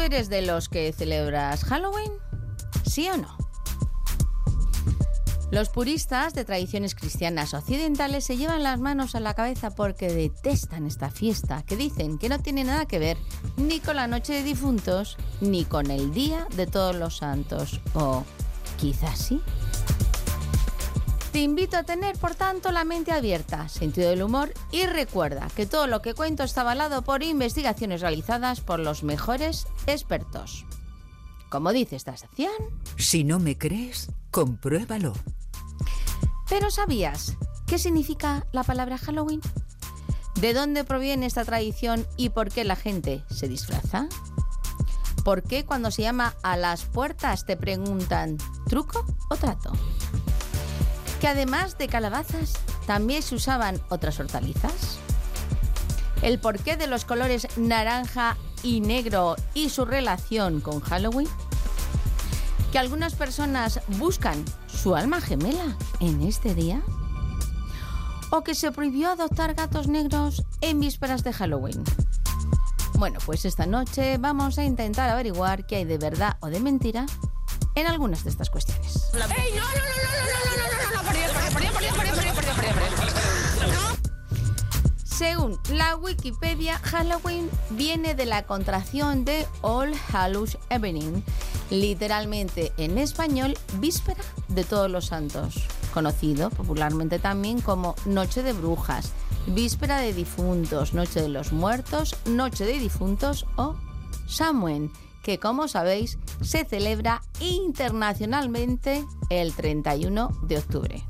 ¿Tú eres de los que celebras Halloween? ¿Sí o no? Los puristas de tradiciones cristianas occidentales se llevan las manos a la cabeza porque detestan esta fiesta, que dicen que no tiene nada que ver ni con la noche de difuntos ni con el Día de Todos los Santos. O quizás sí. Te invito a tener, por tanto, la mente abierta, sentido del humor y recuerda que todo lo que cuento está avalado por investigaciones realizadas por los mejores expertos. Como dice esta sección... Si no me crees, compruébalo. Pero ¿sabías qué significa la palabra Halloween? ¿De dónde proviene esta tradición y por qué la gente se disfraza? ¿Por qué cuando se llama a las puertas te preguntan truco o trato? Que además de calabazas también se usaban otras hortalizas. El porqué de los colores naranja y negro y su relación con Halloween que algunas personas buscan su alma gemela en este día? ¿O que se prohibió adoptar gatos negros en vísperas de Halloween? Bueno, pues esta noche vamos a intentar averiguar qué hay de verdad o de mentira en algunas de estas cuestiones. ¡Ey, no, no, no, no, no, no, no, Según la Wikipedia, Halloween viene de la contracción de All Hallows Evening, literalmente en español, víspera de todos los santos, conocido popularmente también como Noche de Brujas, víspera de difuntos, Noche de los Muertos, Noche de Difuntos o Samhain, que como sabéis se celebra internacionalmente el 31 de octubre.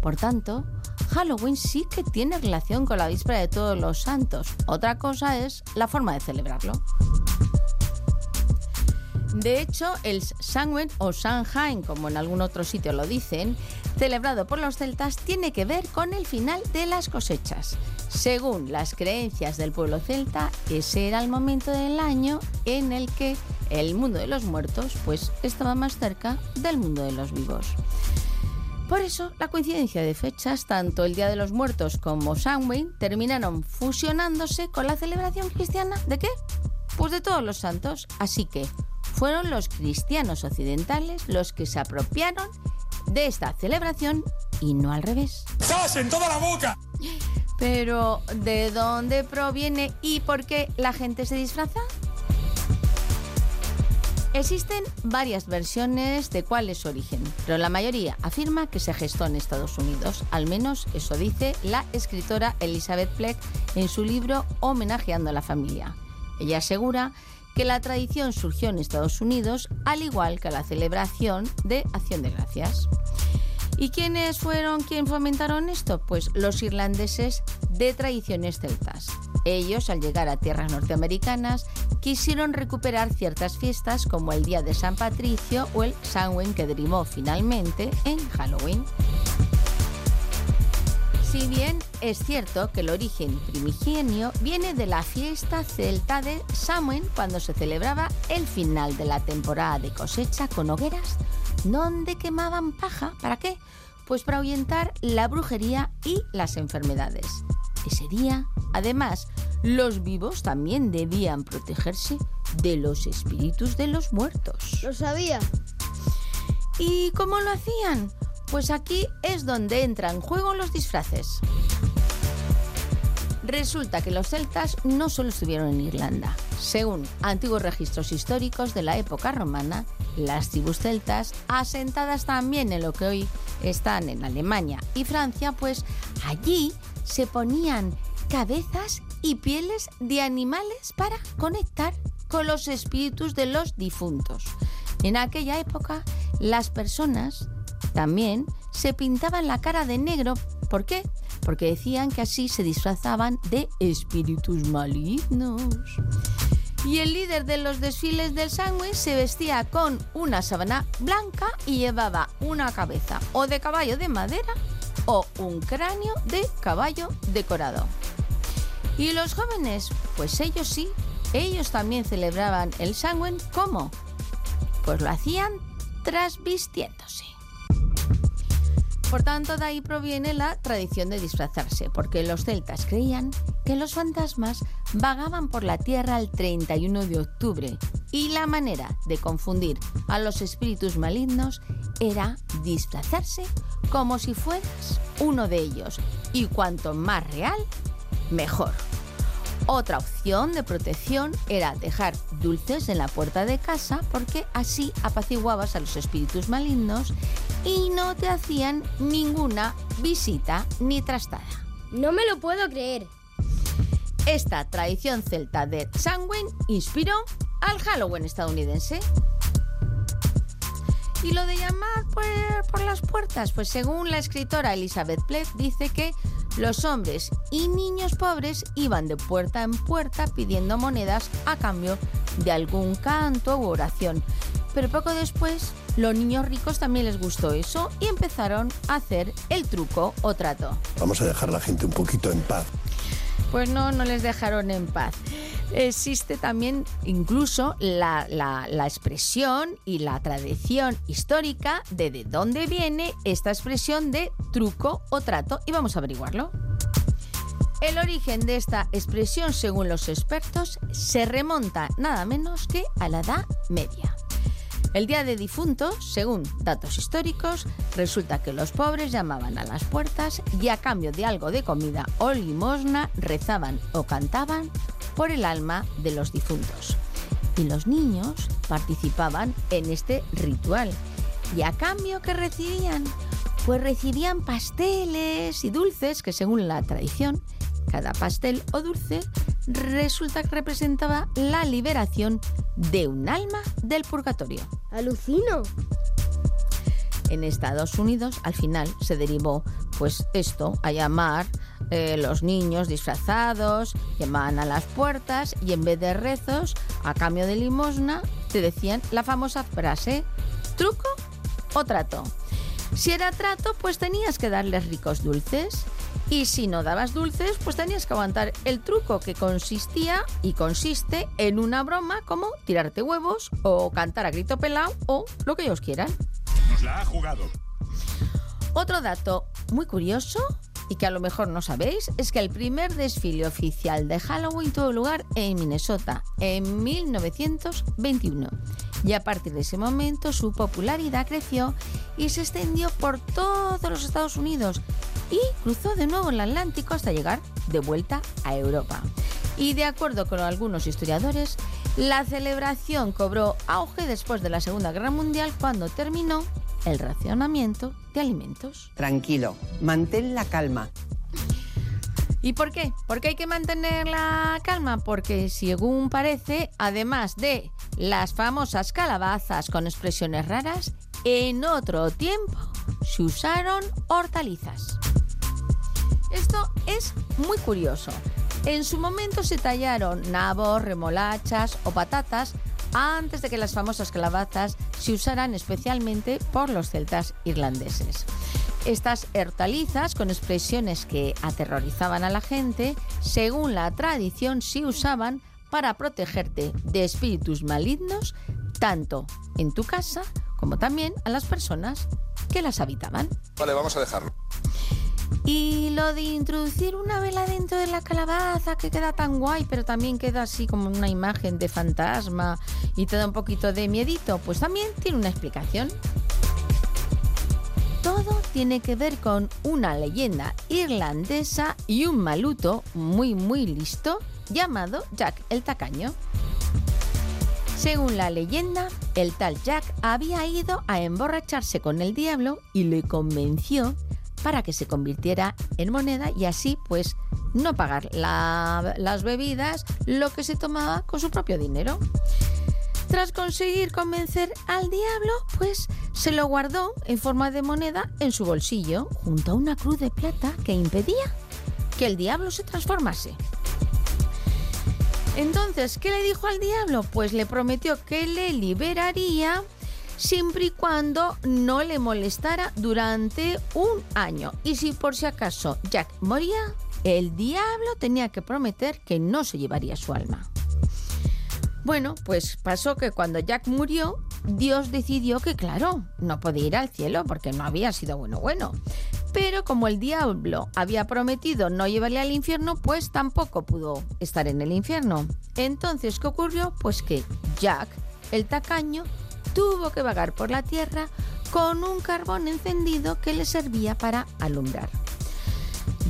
Por tanto, Halloween sí que tiene relación con la víspera de todos los santos. Otra cosa es la forma de celebrarlo. De hecho, el Samhain o Samhain, como en algún otro sitio lo dicen, celebrado por los celtas, tiene que ver con el final de las cosechas. Según las creencias del pueblo celta, ese era el momento del año en el que el mundo de los muertos pues estaba más cerca del mundo de los vivos. Por eso, la coincidencia de fechas, tanto el Día de los Muertos como Samhain, terminaron fusionándose con la celebración cristiana de qué? Pues de todos los santos. Así que fueron los cristianos occidentales los que se apropiaron de esta celebración y no al revés. ¡Sas en toda la boca! Pero, ¿de dónde proviene y por qué la gente se disfraza? Existen varias versiones de cuál es su origen, pero la mayoría afirma que se gestó en Estados Unidos. Al menos eso dice la escritora Elizabeth Fleck en su libro Homenajeando a la familia. Ella asegura que la tradición surgió en Estados Unidos, al igual que la celebración de Acción de Gracias. ¿Y quiénes fueron quienes fomentaron esto? Pues los irlandeses de tradiciones celtas. Ellos, al llegar a tierras norteamericanas, quisieron recuperar ciertas fiestas como el Día de San Patricio o el Samhain que derivó finalmente en Halloween. Si bien es cierto que el origen primigenio viene de la fiesta celta de Samhain cuando se celebraba el final de la temporada de cosecha con hogueras donde quemaban paja. ¿Para qué? Pues para ahuyentar la brujería y las enfermedades. Ese día, además, los vivos también debían protegerse de los espíritus de los muertos. Lo sabía. ¿Y cómo lo hacían? Pues aquí es donde entran en juego los disfraces. Resulta que los celtas no solo estuvieron en Irlanda. Según antiguos registros históricos de la época romana, las tribus celtas, asentadas también en lo que hoy están en Alemania y Francia, pues allí se ponían cabezas y pieles de animales para conectar con los espíritus de los difuntos. En aquella época, las personas también se pintaban la cara de negro. ¿Por qué? Porque decían que así se disfrazaban de espíritus malignos. Y el líder de los desfiles del sándwich se vestía con una sábana blanca y llevaba una cabeza o de caballo de madera o un cráneo de caballo decorado. ¿Y los jóvenes? Pues ellos sí, ellos también celebraban el Samhain ¿cómo? Pues lo hacían trasvistiéndose. Por tanto, de ahí proviene la tradición de disfrazarse, porque los celtas creían que los fantasmas vagaban por la tierra el 31 de octubre y la manera de confundir a los espíritus malignos era disfrazarse como si fueras uno de ellos y cuanto más real, mejor. Otra opción de protección era dejar dulces en la puerta de casa porque así apaciguabas a los espíritus malignos y no te hacían ninguna visita ni trastada. No me lo puedo creer. Esta tradición celta de Samhain inspiró al Halloween estadounidense. Y lo de llamar por, por las puertas, pues según la escritora Elizabeth Pleff dice que los hombres y niños pobres iban de puerta en puerta pidiendo monedas a cambio de algún canto u oración. Pero poco después, los niños ricos también les gustó eso y empezaron a hacer el truco o trato. Vamos a dejar a la gente un poquito en paz. Pues no, no les dejaron en paz. Existe también incluso la, expresión y la tradición histórica de de dónde viene esta expresión de truco o trato y vamos a averiguarlo. El origen de esta expresión, según los expertos, se remonta nada menos que a la Edad Media. El Día de Difuntos, según datos históricos, resulta que los pobres llamaban a las puertas y a cambio de algo de comida o limosna rezaban o cantaban por el alma de los difuntos. Y los niños participaban en este ritual. ¿Y a cambio que recibían? Pues recibían pasteles y dulces que según la tradición, cada pastel o dulce resulta que representaba la liberación de un alma del purgatorio. Alucino. En Estados Unidos, al final, se derivó, pues esto, a llamar eh, los niños disfrazados, llamaban a las puertas y en vez de rezos, a cambio de limosna, te decían la famosa frase, truco o trato. Si era trato, pues tenías que darles ricos dulces. Y si no dabas dulces, pues tenías que aguantar el truco que consistía y consiste en una broma como tirarte huevos o cantar a grito pelado o lo que ellos quieran. Nos la ha jugado. Otro dato muy curioso y que a lo mejor no sabéis es que el primer desfile oficial de Halloween tuvo lugar en Minnesota en 1921 y a partir de ese momento su popularidad creció y se extendió por todos los Estados Unidos y cruzó de nuevo el Atlántico hasta llegar de vuelta a Europa. Y de acuerdo con algunos historiadores, la celebración cobró auge después de la Segunda Guerra Mundial cuando terminó el racionamiento de alimentos. Tranquilo, mantén la calma. ¿Y por qué? ¿Por qué hay que mantener la calma? Porque según parece, además de las famosas calabazas con expresiones raras, en otro tiempo se usaron hortalizas. Esto es muy curioso. En su momento se tallaron nabos, remolachas o patatas antes de que las famosas calabazas se usaran especialmente por los celtas irlandeses. Estas hortalizas, con expresiones que aterrorizaban a la gente, según la tradición, se usaban para protegerte de espíritus malignos, tanto en tu casa como también a las personas que las habitaban. Vale, vamos a dejarlo. Y lo de introducir una vela dentro de la calabaza que queda tan guay, pero también queda así como una imagen de fantasma y te da un poquito de miedito, pues también tiene una explicación. Todo tiene que ver con una leyenda irlandesa y un maluto muy muy listo llamado Jack el Tacaño. Según la leyenda, el tal Jack había ido a emborracharse con el diablo y le convenció para que se convirtiera en moneda y así pues no pagar la, las bebidas, lo que se tomaba con su propio dinero. Tras conseguir convencer al diablo, pues se lo guardó en forma de moneda en su bolsillo, junto a una cruz de plata que impedía que el diablo se transformase. Entonces, ¿qué le dijo al diablo? Pues le prometió que le liberaría siempre y cuando no le molestara durante un año. Y si por si acaso Jack moría, el diablo tenía que prometer que no se llevaría su alma. Bueno, pues pasó que cuando Jack murió, Dios decidió que, claro, no podía ir al cielo porque no había sido bueno bueno. Pero como el diablo había prometido no llevarle al infierno, pues tampoco pudo estar en el infierno. Entonces, ¿qué ocurrió? Pues que Jack, el tacaño, tuvo que vagar por la tierra con un carbón encendido que le servía para alumbrar.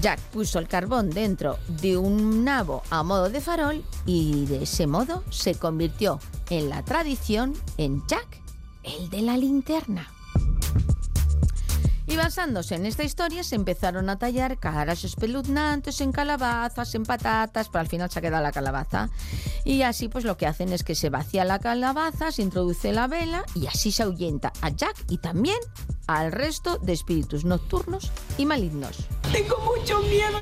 Jack puso el carbón dentro de un nabo a modo de farol y de ese modo se convirtió en la tradición en Jack, el de la linterna. Y basándose en esta historia se empezaron a tallar caras espeluznantes en calabazas, en patatas, pero al final se ha quedado la calabaza. Y así pues lo que hacen es que se vacía la calabaza, se introduce la vela y así se ahuyenta a Jack y también al resto de espíritus nocturnos y malignos. Tengo mucho miedo.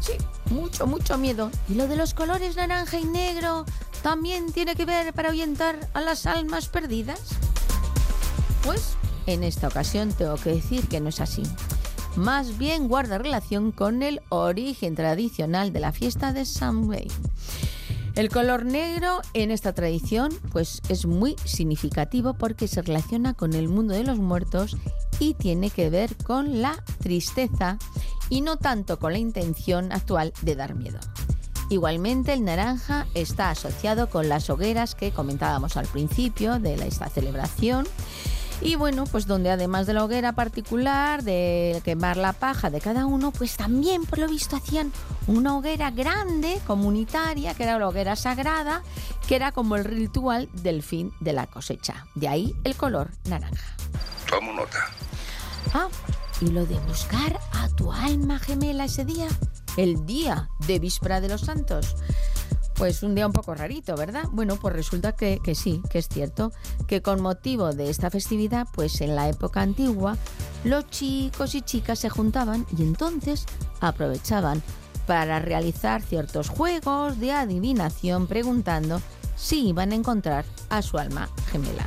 Sí, mucho, mucho miedo. ¿Y lo de los colores naranja y negro también tiene que ver para ahuyentar a las almas perdidas? Pues en esta ocasión tengo que decir que no es así. Más bien guarda relación con el origen tradicional de la fiesta de Samhain. El color negro en esta tradición pues es muy significativo porque se relaciona con el mundo de los muertos y tiene que ver con la tristeza y no tanto con la intención actual de dar miedo. Igualmente el naranja está asociado con las hogueras que comentábamos al principio de esta celebración y bueno, pues donde además de la hoguera particular, de quemar la paja de cada uno, pues también por lo visto hacían una hoguera grande, comunitaria, que era la hoguera sagrada, que era como el ritual del fin de la cosecha. De ahí el color naranja. Tomo nota. Ah, y lo de buscar a tu alma gemela ese día, el día de víspera de los santos. Pues un día un poco rarito, ¿verdad? Bueno, pues resulta que, que, sí, que es cierto, que con motivo de esta festividad, pues en la época antigua, los chicos y chicas se juntaban y entonces aprovechaban para realizar ciertos juegos de adivinación preguntando si iban a encontrar a su alma gemela.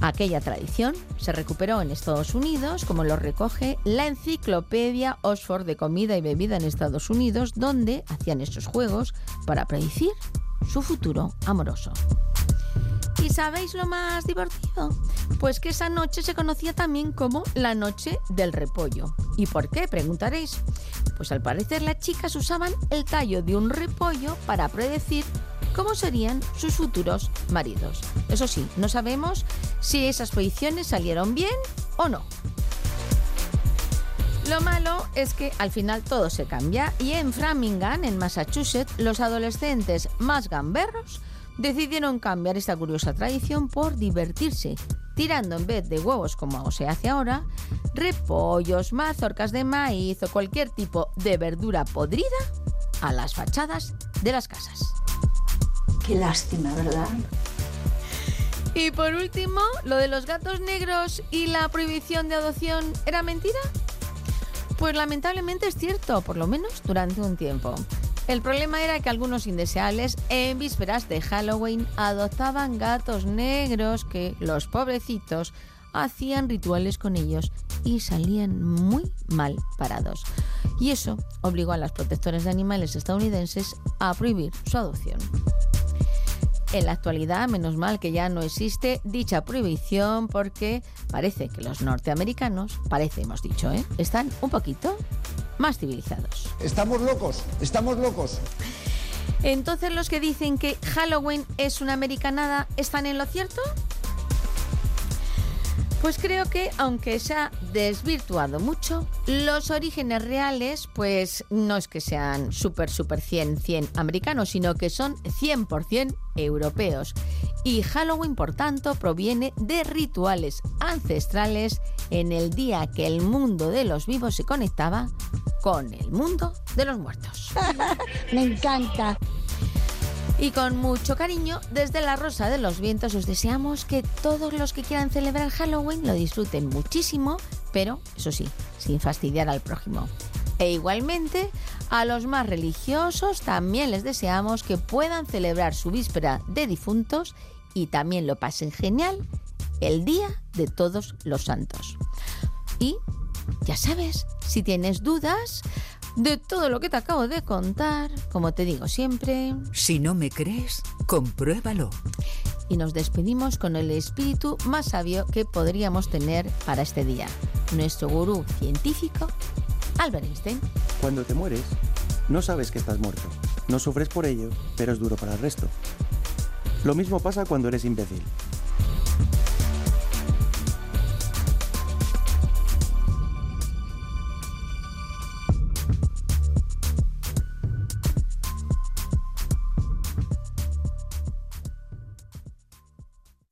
Aquella tradición se recuperó en Estados Unidos, como lo recoge la enciclopedia Oxford de comida y bebida en Estados Unidos, donde hacían estos juegos para predecir su futuro amoroso. ¿Y sabéis lo más divertido? Pues que esa noche se conocía también como la noche del repollo. ¿Y por qué? Preguntaréis. Pues al parecer las chicas usaban el tallo de un repollo para predecir cómo serían sus futuros maridos. Eso sí, no sabemos si esas predicciones salieron bien o no. Lo malo es que al final todo se cambia y en Framingham, en Massachusetts, los adolescentes más gamberros decidieron cambiar esta curiosa tradición por divertirse, tirando en vez de huevos como se hace ahora, repollos, mazorcas de maíz o cualquier tipo de verdura podrida a las fachadas de las casas. Qué lástima, ¿verdad? Y por último, lo de los gatos negros y la prohibición de adopción era mentira. Pues lamentablemente es cierto, por lo menos durante un tiempo. El problema era que algunos indeseables en vísperas de Halloween adoptaban gatos negros que los pobrecitos hacían rituales con ellos y salían muy mal parados. Y eso obligó a las protectoras de animales estadounidenses a prohibir su adopción. En la actualidad, menos mal que ya no existe dicha prohibición porque parece que los norteamericanos, parece hemos dicho, ¿eh? están un poquito más civilizados. Estamos locos, estamos locos. Entonces los que dicen que Halloween es una americanada, ¿están en lo cierto? Pues creo que, aunque se ha desvirtuado mucho, los orígenes reales, pues no es que sean súper, súper 100, 100 americanos, sino que son 100% europeos. Y Halloween, por tanto, proviene de rituales ancestrales en el día que el mundo de los vivos se conectaba con el mundo de los muertos. Me encanta. Y con mucho cariño, desde la Rosa de los Vientos os deseamos que todos los que quieran celebrar Halloween lo disfruten muchísimo, pero eso sí, sin fastidiar al prójimo. E igualmente, a los más religiosos también les deseamos que puedan celebrar su víspera de difuntos y también lo pasen genial el día de todos los santos. Y, ya sabes, si tienes dudas, de todo lo que te acabo de contar, como te digo siempre. Si no me crees, compruébalo. Y nos despedimos con el espíritu más sabio que podríamos tener para este día. nuestro gurú científico, Albert Einstein. Cuando te mueres, no sabes que estás muerto. No sufres por ello, pero es duro para el resto. Lo mismo pasa cuando eres imbécil.